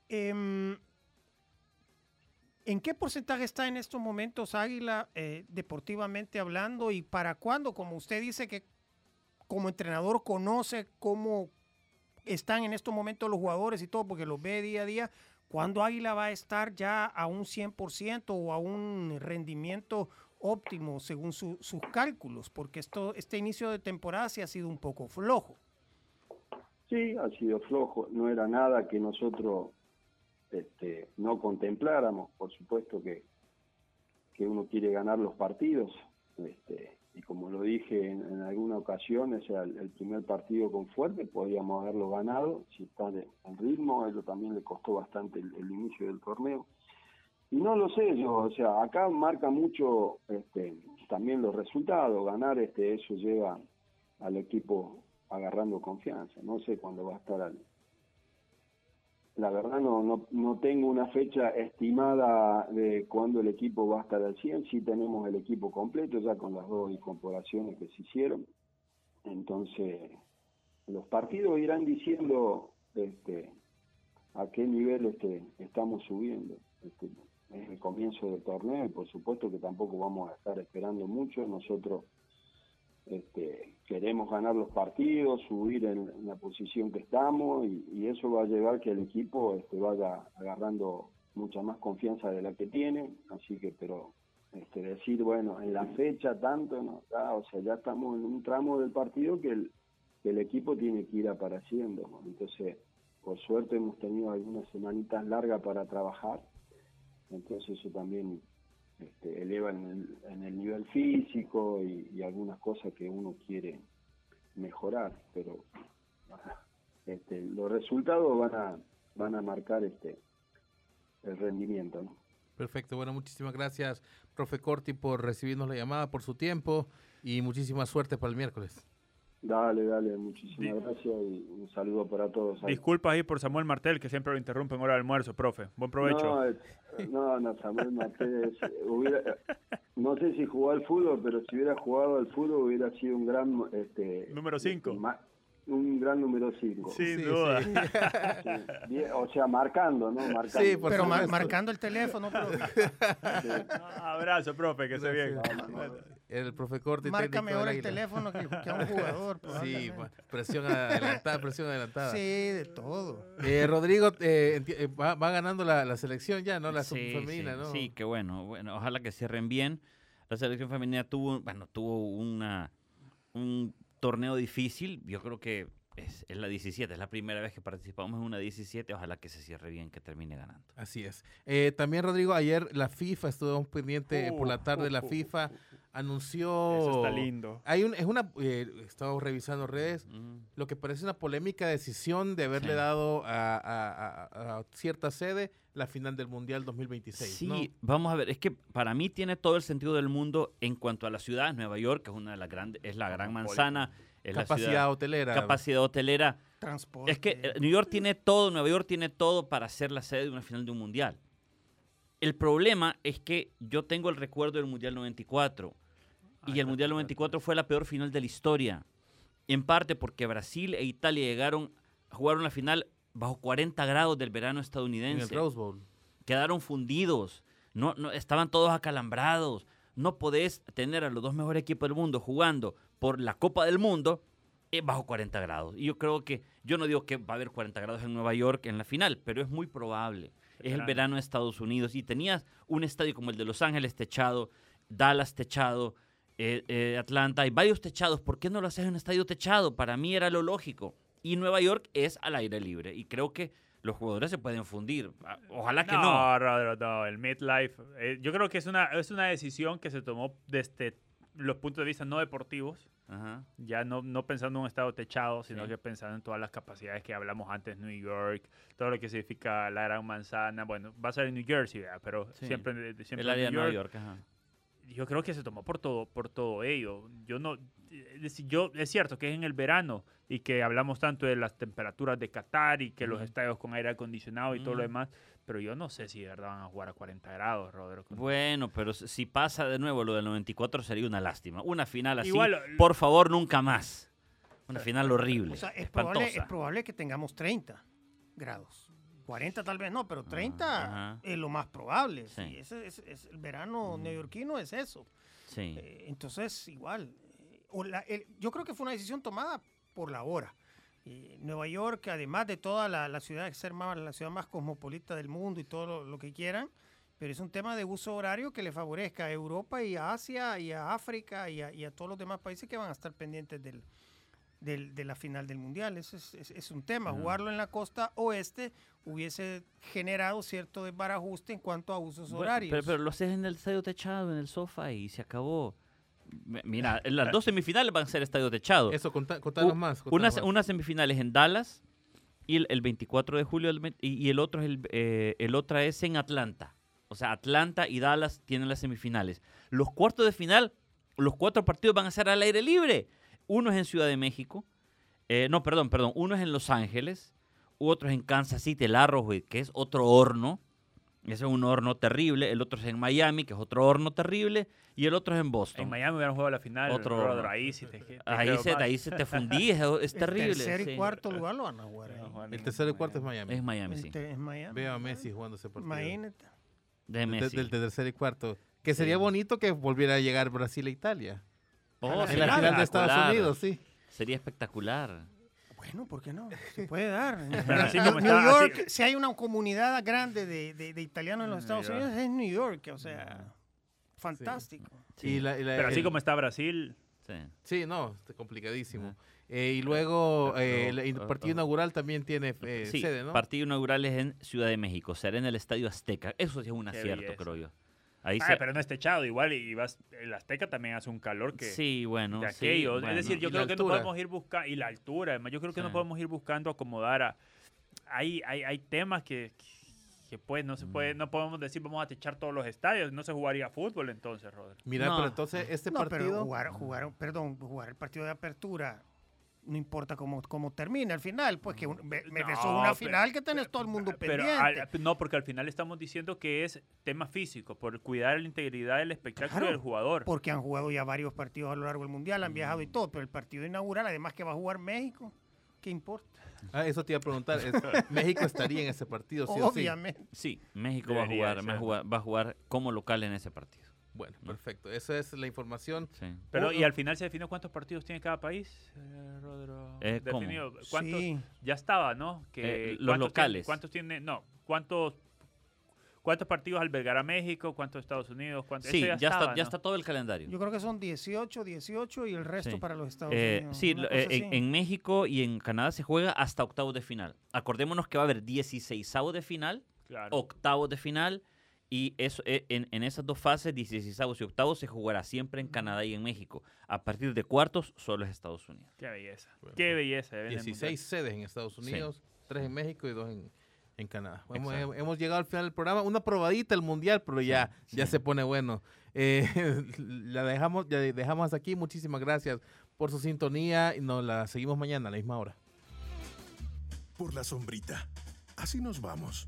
em, ¿en qué porcentaje está en estos momentos Águila eh, deportivamente hablando y para cuándo? Como usted dice que como entrenador conoce cómo están en estos momentos los jugadores y todo, porque los ve día a día, ¿cuándo Águila va a estar ya a un 100% o a un rendimiento óptimo según su- sus cálculos? Porque esto, este inicio de temporada sí ha sido un poco flojo. Sí, ha sido flojo, no era nada que nosotros este, no contempláramos, por supuesto que, que uno quiere ganar los partidos, este, y como lo dije en, alguna ocasión, o el, primer partido con fuerte podíamos haberlo ganado, si está en ritmo, ello también le costó bastante el, el inicio del torneo. Y no lo sé yo, o sea, acá marca mucho este, también los resultados, ganar este, eso lleva al equipo agarrando confianza. No sé cuándo va a estar al... La verdad no, no, no tengo una fecha estimada de cuándo el equipo va a estar al 100. Sí tenemos el equipo completo ya con las dos incorporaciones que se hicieron. Entonces, los partidos irán diciendo este, a qué nivel este, estamos subiendo. Este, es el comienzo del torneo y por supuesto que tampoco vamos a estar esperando mucho. Nosotros este, queremos ganar los partidos, subir en, la posición que estamos y, eso va a llevar que el equipo este, vaya agarrando mucha más confianza de la que tiene, así que pero este, decir bueno en la fecha tanto no, ya, o sea ya estamos en un tramo del partido que el, que el equipo tiene que ir apareciendo, ¿no? entonces por suerte hemos tenido algunas semanitas largas para trabajar, entonces eso también este, eleva en el, nivel físico y, algunas cosas que uno quiere mejorar, pero este, los resultados van a van a marcar este el rendimiento. Perfecto, bueno, muchísimas gracias, profe Corti, por recibirnos la llamada, por su tiempo y muchísima suerte para el miércoles. Dale, dale, muchísimas gracias y un saludo para todos. ahí. Disculpas ahí por Samuel Martel, que siempre lo interrumpe en hora de almuerzo, profe. Buen provecho. No, no, no, Samuel Martínez hubiera, no sé si jugó al fútbol, pero si hubiera jugado al fútbol hubiera sido un gran este Número cinco. ma- un gran número 5. Sin duda. o sea, marcando, ¿no? Marcando. Sí, por Pero mar- marcando el teléfono, pero Abrazo, profe, que esté bien. El profe Corti, del mejor el teléfono que, que a un jugador. Sí, probablemente. pa- presión adelantada, presión adelantada. Sí, de todo. Eh, Rodrigo, eh, eh, va, va ganando la, la selección ya, ¿no? La Sí, femenina, sí, ¿no? Sí, qué bueno. Bueno, ojalá que cierren bien. La selección femenina tuvo, bueno, tuvo una un torneo difícil. Yo creo que es, es la 17, es la primera vez que participamos en una 17. Ojalá que se cierre bien, que termine ganando. Así es. Eh, también, Rodrigo, ayer la FIFA, estuvimos pendiente eh, por la Uh, tarde, uh, la uh, FIFA uh, uh. anunció... Eso está lindo. Hay un, es una, eh, estamos revisando redes, Mm. lo que parece una polémica decisión de haberle Sí. dado a, a- a- a cierta sede la final del Mundial 2026. Sí, ¿no? vamos a ver, es que para mí tiene todo el sentido del mundo en cuanto a la ciudad, Nueva York, que es una de las grandes, es la gran manzana, es la Capacidad ciudad- hotelera. capacidad hotelera. Transporte. Es que eh, New York tiene todo, Nueva York tiene todo para ser la sede de una final de un mundial. El problema es que yo tengo el recuerdo del Mundial 94 y el Mundial 94 fue la peor final de la historia. En parte porque Brasil e Italia llegaron a jugar una final bajo 40 grados del verano En el estadounidense. Rose Bowl. Quedaron fundidos. No, no, estaban todos acalambrados. No podés tener a los dos mejores equipos del mundo jugando por la Copa del Mundo eh, bajo 40 grados. Y yo creo que, yo no digo que va a haber 40 grados en Nueva York en la final, pero es muy probable. Es el Verano. de Estados Unidos. Y tenías un estadio como el de Los Ángeles techado, Dallas techado, eh, eh, Atlanta, hay varios techados. ¿Por qué no lo haces en un estadio techado? Para mí era lo lógico. Y Nueva York es al aire libre. Y creo que los jugadores se pueden fundir. Ah, Ojalá que no. No, Rodro, no, el midlife. eh, yo creo que es una, es una decisión que se tomó desde los puntos de vista no deportivos, Ajá. ya no, no pensando en un estado techado, sino Sí. que pensando en todas las capacidades que hablamos antes, New York, todo lo que significa la gran manzana. Bueno, va a ser en New Jersey, ¿verdad? pero Sí. siempre, de- siempre El en área de New Nueva York. York. ajá. Yo creo que se tomó por todo, por todo ello. Yo no, decir, yo es cierto que es en el verano y que hablamos tanto de las temperaturas de Qatar y que los Ujú. estadios con aire acondicionado y todo lo demás, pero yo no sé si de verdad van a jugar a 40 grados, Rodro. Bueno, pero si pasa de nuevo lo del 94 sería una lástima. Una final así, Igual, por favor, nunca más. Una final horrible. O sea, es probable, es espantosa. probable que tengamos 30 grados. 40 tal vez no, pero 30 ajá. es lo más probable. Sí. Sí, ese es, es- el verano neoyorquino es eso. Sí. Eh, entonces, igual. eh, o la- el- yo creo que fue una decisión tomada por la hora. Eh, Nueva York, además de toda la, la ciudad, de ser más, la ciudad más cosmopolita del mundo y todo lo, lo que quieran, pero es un tema de uso horario que le favorezca a Europa y a Asia y a África y a, y a todos los demás países que van a estar pendientes del, del- de la final del Mundial. Ese es, es- es un tema. Jugarlo en la costa oeste hubiese generado cierto desbarajuste en cuanto a usos Bueno, horarios. pero, pero lo haces en el estadio techado, en el sofá y se acabó. Mira, las dos semifinales van a ser estadio techado. Eso, conta- contanos U- más. contanos Unas, más. unas semifinales en Dallas y el, el 24 de julio y el otro es el, eh, el otra es en Atlanta. O sea, Atlanta y Dallas tienen las semifinales. Los cuartos de final, los cuatro partidos van a ser al aire libre. Uno es en Ciudad de México, eh, no, perdón, perdón, uno es en Los Ángeles, otro es en Kansas City, el Arrowhead, que es otro horno. Ese es un horno terrible. El otro es en Miami, que es otro horno terrible. Y el otro es en Boston. En Miami hubieran jugado la final, Otro- ahí sí te, te ahí, se, más. ahí se te fundí, es, es terrible. El tercer sí. y cuarto lugar lo van a jugar. El en tercero y cuarto es Miami. Es Miami, sí. es Miami. Veo a Messi jugando ese partido. Imagínate. De Messi. del tercer y cuarto. Que sería bonito que volviera a llegar Brasil e Italia. Oh, En la final de Estados. Unidos, sí. Sería espectacular. Bueno, ¿por qué no? Se puede dar. Pero así New- como New está, York, así- si hay una comunidad grande de, de- de italianos en los New Estados York. Unidos, es New York. O sea, fantástico. Y la- y la- Pero así el- como está Brasil, Sí. Sí, no, está complicadísimo. Eh, y luego eh, el ah, partido ah. inaugural también tiene eh, Sí, sede, ¿no? partido inaugural es en Ciudad de México. Será en el Estadio Azteca. Eso sí es un Qué acierto, belleza. creo yo. Ahí Ah, se- pero no es techado igual y vas, el Azteca también hace un calor que Sí, bueno. de sí, aquello. bueno. es decir, yo creo que no podemos ir buscando, y la altura, además, yo creo que no podemos ir buscando acomodar a... Hay, hay, hay temas que, que pues no se Mm. puede, no podemos decir vamos a techar todos los estadios, no se jugaría fútbol entonces, Rodri. Mira, No. pero entonces este no, pero partido... jugar, jugar, perdón, jugar el partido de apertura, no importa cómo, cómo termine al final, pues que un- me, me No, besó una pero- final que tenés todo el mundo Pero pendiente. al- no, porque al final estamos diciendo que es tema físico, por cuidar la integridad del espectáculo Claro, del jugador. porque han jugado ya varios partidos a lo largo del mundial, han viajado y todo, pero el partido inaugural, además que va a jugar México, ¿qué importa? Ah, eso te iba a preguntar. es- México estaría en ese partido, sí o sí. Obviamente. Sí, México va a, Debería jugar, va, a ser. jugar, va a jugar como local en ese partido. Bueno, perfecto. Esa es la información. Sí. Pero, ¿y al final se definió cuántos partidos tiene cada país, eh, Rodro? Eh, ¿cómo? Definido, ¿Cuántos? Sí. Ya estaba, ¿no? Que Eh, los ¿cuántos locales. tiene- ¿Cuántos tiene? No, ¿cuántos, cuántos partidos albergará México? ¿Cuántos Estados Unidos? ¿Cuántos? Sí, ya, está, estaba, ya ¿no? está todo el calendario. Yo creo que son 18, 18 y el resto Sí. para los Estados Eh, Unidos. sí, eh, en, en México y en Canadá se juega hasta octavos de final. Acordémonos que va a haber 16 de final, Claro. octavos de final, y eso, eh, en, en esas dos fases, 16 y octavos, se jugará siempre en Canadá y en México. A partir de cuartos, solo es Estados Unidos. Qué belleza. Bueno, Qué belleza. de ver en el 16 sedes en Estados Sí. Unidos, 3 en México y 2 en, en Canadá. Hemos, hemos llegado al final del programa. Una probadita el Mundial, pero ya, ya se pone bueno. Eh, la dejamos, ya dejamos hasta aquí. Muchísimas gracias por su sintonía y nos la seguimos mañana a la misma hora. por la sombrita. Así nos vamos,